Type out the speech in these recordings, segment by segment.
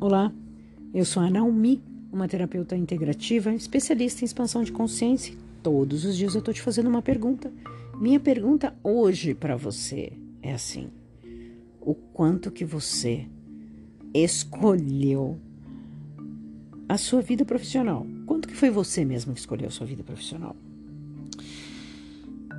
Olá, eu sou a Naomi, uma terapeuta integrativa, especialista em expansão de consciência. Todos os dias eu estou te fazendo uma pergunta. Minha pergunta hoje para você é assim: o quanto que você escolheu a sua vida profissional? Quanto que foi você mesmo que escolheu a sua vida profissional?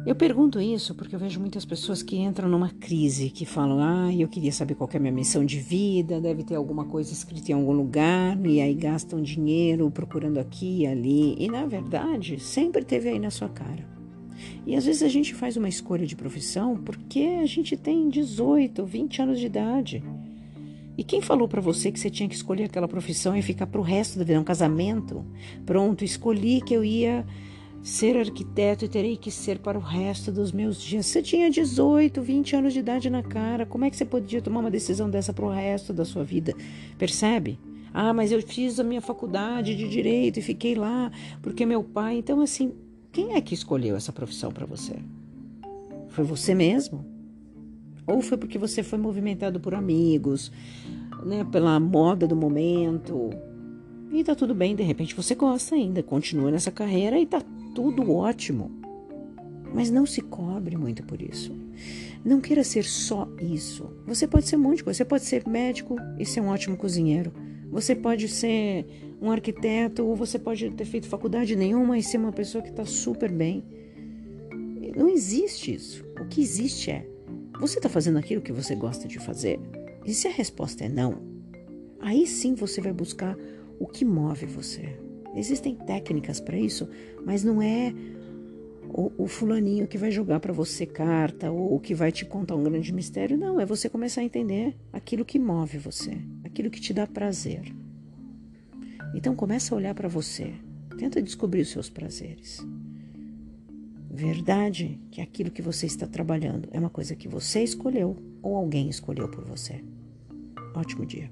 Eu pergunto isso porque eu vejo muitas pessoas que entram numa crise, que falam: ah, eu queria saber qual é a minha missão de vida, deve ter alguma coisa escrita em algum lugar, e aí gastam dinheiro procurando aqui e ali. E na verdade, sempre teve aí na sua cara. E às vezes a gente faz uma escolha de profissão porque a gente tem 18, 20 anos de idade. E quem falou para você que você tinha que escolher aquela profissão e ficar para o resto da vida, um casamento? Pronto, escolhi que eu ia ser arquiteto e terei que ser para o resto dos meus dias. Você tinha 18, 20 anos de idade na cara. Como é que você podia tomar uma decisão dessa para o resto da sua vida? Percebe? Ah, mas eu fiz a minha faculdade de direito e fiquei lá porque meu pai. Então, assim, quem é que escolheu essa profissão para você? Foi você mesmo? Ou foi porque você foi movimentado por amigos, né, pela moda do momento? E tá tudo bem, de repente você gosta ainda, continua nessa carreira e tá tudo ótimo. Mas não se cobre muito por isso. Não queira ser só isso. Você pode ser muito você pode ser médico e ser um ótimo cozinheiro. Você pode ser um arquiteto ou você pode ter feito faculdade nenhuma e ser uma pessoa que está super bem. Não existe isso. O que existe é: você está fazendo aquilo que você gosta de fazer? E se a resposta é não, aí sim você vai buscar o que move você. Existem técnicas para isso, mas não é o, o fulaninho que vai jogar para você carta ou que vai te contar um grande mistério. Não, é você começar a entender aquilo que move você, aquilo que te dá prazer. Então começa a olhar para você, tenta descobrir os seus prazeres. Verdade que aquilo que você está trabalhando é uma coisa que você escolheu ou alguém escolheu por você. Ótimo dia.